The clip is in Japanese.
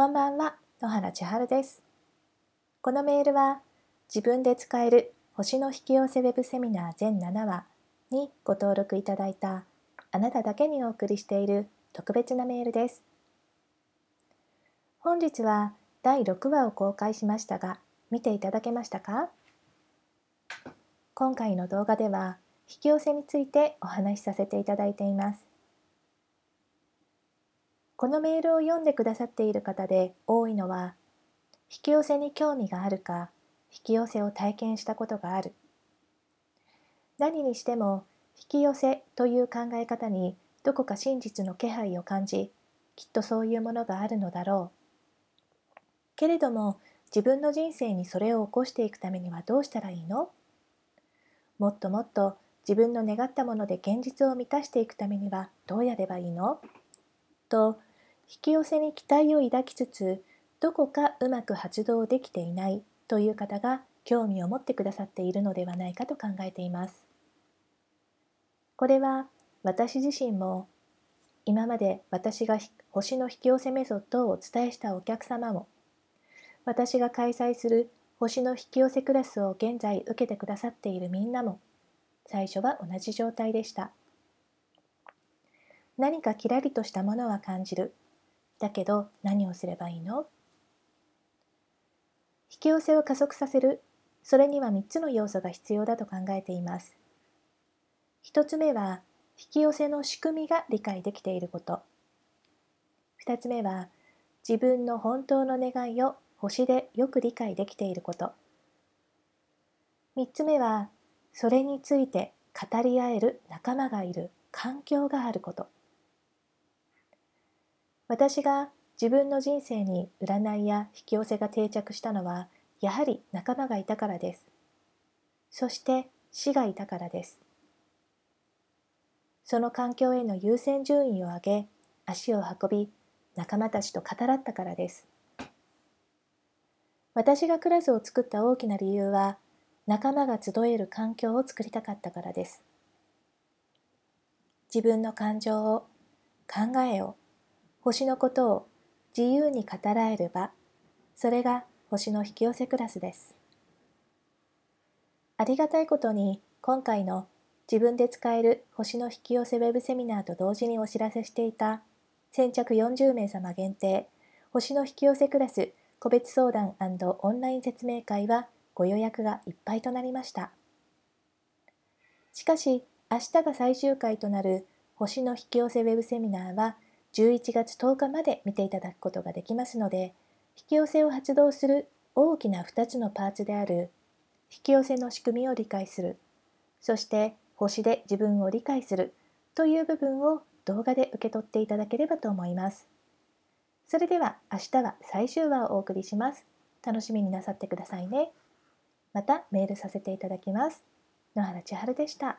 こんばんは、野原千春です。このメールは自分で使える星の引き寄せウェブセミナー全7話にご登録いただいたあなただけにお送りしている特別なメールです。本日は第6話を公開しましたが、見ていただけましたか？今回の動画では引き寄せについてお話しさせていただいています。このメールを読んでくださっている方で多いのは引き寄せに興味があるか引き寄せを体験したことがある。何にしても引き寄せという考え方にどこか真実の気配を感じきっとそういうものがあるのだろう。けれども自分の人生にそれを起こしていくためにはどうしたらいいの？もっともっと自分の願ったもので現実を満たしていくためにはどうやればいいの？と引き寄せに期待を抱きつつどこかうまく発動できていないという方が興味を持ってくださっているのではないかと考えています。これは私自身も今まで私が星の引き寄せメソッドをお伝えしたお客様も私が開催する星の引き寄せクラスを現在受けてくださっているみんなも最初は同じ状態でした。何かキラリとしたものは感じるだけど何をすればいいの？引き寄せを加速させる。それには3つの要素が必要だと考えています。1つ目は引き寄せの仕組みが理解できていること。2つ目は自分の本当の願いを星でよく理解できていること。3つ目はそれについて語り合える仲間がいる環境があること。私が自分の人生に占いや引き寄せが定着したのはやはり仲間がいたからです。そして死がいたからです。その環境への優先順位を上げ足を運び仲間たちと語らったからです。私がクラスを作った大きな理由は仲間が集える環境を作りたかったからです。自分の感情を考えを星のことを自由に語らえる場、それが星の引き寄せクラスです。ありがたいことに今回の自分で使える星の引き寄せウェブセミナーと同時にお知らせしていた先着40名様限定星の引き寄せクラス個別相談オンライン説明会はご予約がいっぱいとなりました。しかし明日が最終回となる星の引き寄せウェブセミナーは11月10日まで見ていただくことができますので引き寄せを発動する大きな2つのパーツである引き寄せの仕組みを理解する。そして星で自分を理解するという部分を動画で受け取っていただければと思います。それでは明日は最終話をお送りします。楽しみになさってくださいね。またメールさせていただきます。野原千春でした。